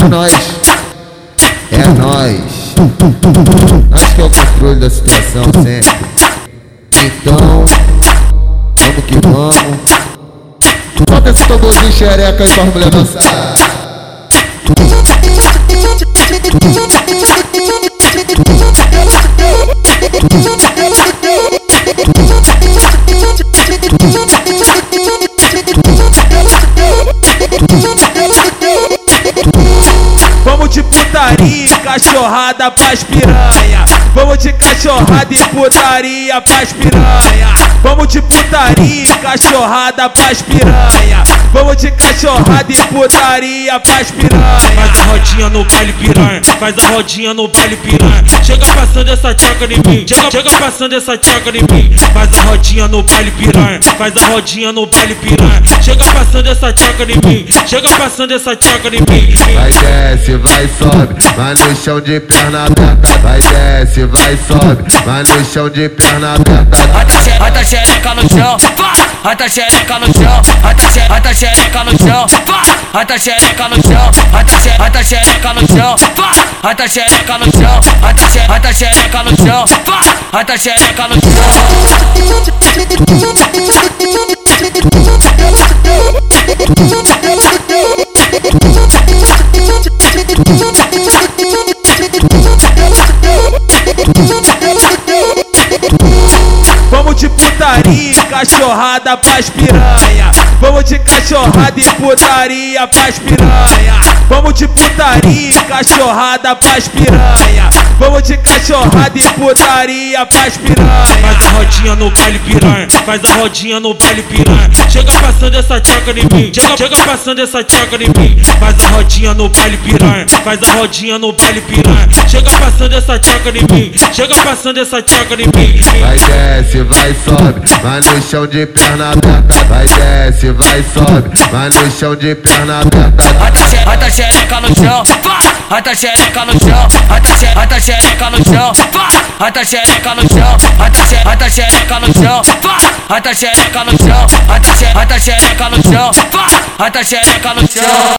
É nós, é nós. Nós que é o controle da situação sempre. Então, vamos que vamos. Bota esse tamborzinho xereca aí pra mulher dançar. De putaria, e cachorrada pras piranha. Vamos de cachorrada e putaria pras piranha. Vamos de putaria, e cachorrada pras piranha. Vamos de cachorrada e putaria pras piranha. Faz a rodinha no baile piranha, faz a rodinha no baile piranha. Chega passando essa tchaca em mim, chega, chega passando essa tchaca em mim. Faz a rodinha no baile piranha, faz a rodinha no baile piranha. Chega passando essa tchaca em mim, chega passando essa tchaca em mim. Vai desce, vai sobe, vai no chão de perna aberta. Vai desce, vai sobe, vai no chão de perna aberta. Rata xereca no chão, rata xereca no chão, rata xereca no chão, rata xereca no chão, rata xereca no chão, rata xereca no chão, rata xereca no chão, rata xereca no chão. Putaria, e cachorrada pras piranha. Vamos de cachorrada e putaria pras piranha. Vamos de putaria, e cachorrada pras piranha. Vamos de cachorrada e putaria pras piranha. Faz a rodinha no baile piranha, faz a rodinha no baile piranha. Chega passando essa tchaca em mim, chega, chega passando essa tchaca em mim. Faz a rodinha no baile piranha, faz a rodinha no baile piranha. Chega passando essa tchaca em mim, chega passando essa tchaca em mim. Vai desce, vai sobe, vai no chão de perna aberta. Vai desce, vai sobe, vai no chão de perna aberta. Rata xereca no chão, rata xereca no chão, rata xereca no chão, rata xereca no chão, rata xereca no chão, rata xereca no chão, rata xereca no chão, xereca no chão.